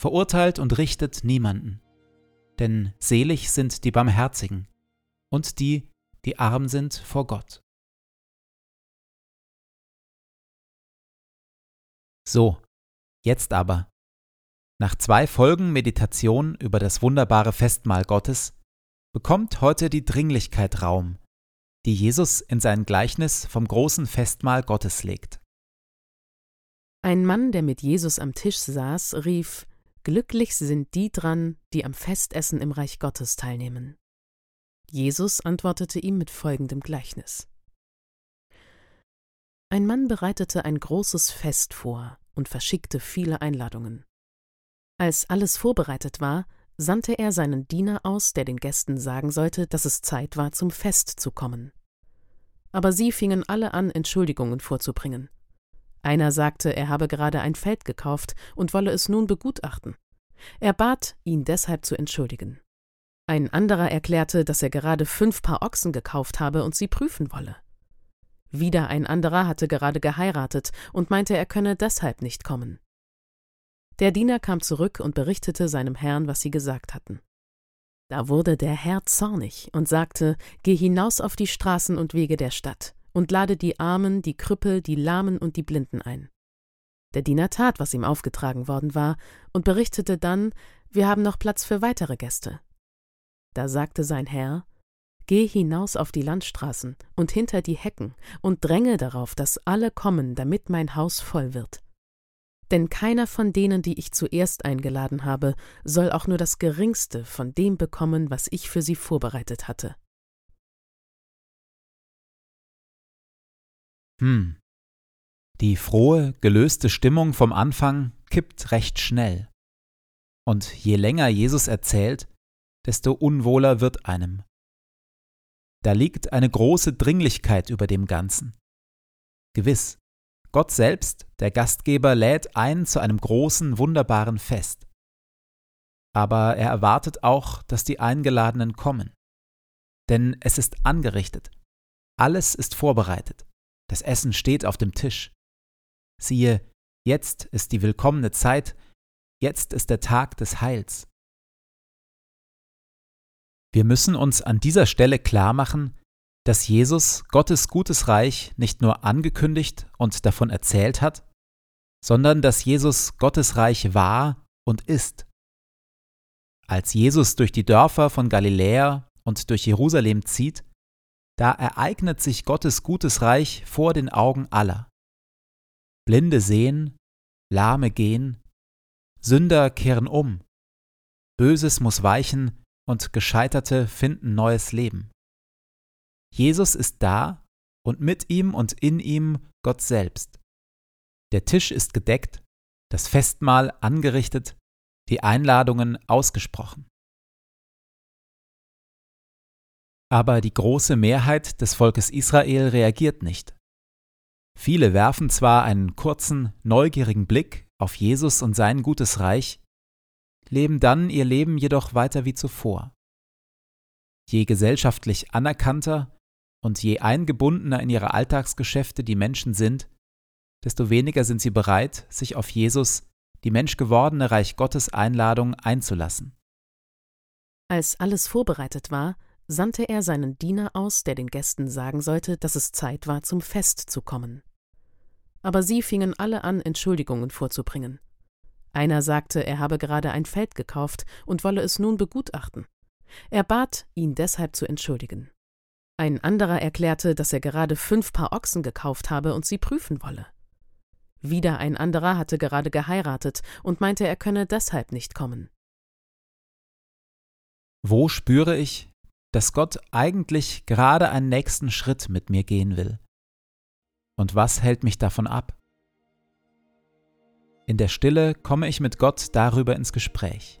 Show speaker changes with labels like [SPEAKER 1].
[SPEAKER 1] verurteilt und richtet niemanden. Denn selig sind die Barmherzigen und die, die arm sind vor Gott. So, jetzt aber. Nach zwei Folgen Meditation über das wunderbare Festmahl Gottes bekommt heute die Dringlichkeit Raum, die Jesus in sein Gleichnis vom großen Festmahl Gottes legt.
[SPEAKER 2] Ein Mann, der mit Jesus am Tisch saß, rief Glücklich sind die dran, die am Festessen im Reich Gottes teilnehmen. Jesus antwortete ihm mit folgendem Gleichnis. Ein Mann bereitete ein großes Fest vor und verschickte viele Einladungen. Als alles vorbereitet war, sandte er seinen Diener aus, der den Gästen sagen sollte, dass es Zeit war, zum Fest zu kommen. Aber sie fingen alle an, Entschuldigungen vorzubringen. Einer sagte, er habe gerade ein Feld gekauft und wolle es nun begutachten. Er bat, ihn deshalb zu entschuldigen. Ein anderer erklärte, dass er gerade fünf Paar Ochsen gekauft habe und sie prüfen wolle. Wieder ein anderer hatte gerade geheiratet und meinte, er könne deshalb nicht kommen. Der Diener kam zurück und berichtete seinem Herrn, was sie gesagt hatten. Da wurde der Herr zornig und sagte, Geh hinaus auf die Straßen und Wege der Stadt und lade die Armen, die Krüppel, die Lahmen und die Blinden ein. Der Diener tat, was ihm aufgetragen worden war, und berichtete dann, wir haben noch Platz für weitere Gäste. Da sagte sein Herr, Geh hinaus auf die Landstraßen und hinter die Hecken und dränge darauf, dass alle kommen, damit mein Haus voll wird. Denn keiner von denen, die ich zuerst eingeladen habe, soll auch nur das geringste von dem bekommen, was ich für sie vorbereitet hatte.
[SPEAKER 1] Hm. Die frohe, gelöste Stimmung vom Anfang kippt recht schnell. Und je länger Jesus erzählt, desto unwohler wird einem. Da liegt eine große Dringlichkeit über dem Ganzen. Gewiss, Gott selbst, der Gastgeber, lädt ein zu einem großen, wunderbaren Fest. Aber er erwartet auch, dass die Eingeladenen kommen. Denn es ist angerichtet. Alles ist vorbereitet. Das Essen steht auf dem Tisch. Siehe, jetzt ist die willkommene Zeit, jetzt ist der Tag des Heils. Wir müssen uns an dieser Stelle klar machen, dass Jesus Gottes gutes Reich nicht nur angekündigt und davon erzählt hat, sondern dass Jesus Gottes Reich war und ist. Als Jesus durch die Dörfer von Galiläa und durch Jerusalem zieht, da ereignet sich Gottes gutes Reich vor den Augen aller. Blinde sehen, Lahme gehen, Sünder kehren um, Böses muss weichen und Gescheiterte finden neues Leben. Jesus ist da und mit ihm und in ihm Gott selbst. Der Tisch ist gedeckt, das Festmahl angerichtet, die Einladungen ausgesprochen. Aber die große Mehrheit des Volkes Israel reagiert nicht. Viele werfen zwar einen kurzen, neugierigen Blick auf Jesus und sein gutes Reich, leben dann ihr Leben jedoch weiter wie zuvor. Je gesellschaftlich anerkannter und je eingebundener in ihre Alltagsgeschäfte die Menschen sind, desto weniger sind sie bereit, sich auf Jesus, die menschgewordene Reich Gottes Einladung einzulassen.
[SPEAKER 2] Als alles vorbereitet war, sandte er seinen Diener aus, der den Gästen sagen sollte, dass es Zeit war, zum Fest zu kommen. Aber sie fingen alle an, Entschuldigungen vorzubringen. Einer sagte, er habe gerade ein Feld gekauft und wolle es nun begutachten. Er bat, ihn deshalb zu entschuldigen. Ein anderer erklärte, dass er gerade fünf Paar Ochsen gekauft habe und sie prüfen wolle. Wieder ein anderer hatte gerade geheiratet und meinte, er könne deshalb nicht kommen.
[SPEAKER 1] Wo spüre ich, dass Gott eigentlich gerade einen nächsten Schritt mit mir gehen will? Und was hält mich davon ab? In der Stille komme ich mit Gott darüber ins Gespräch.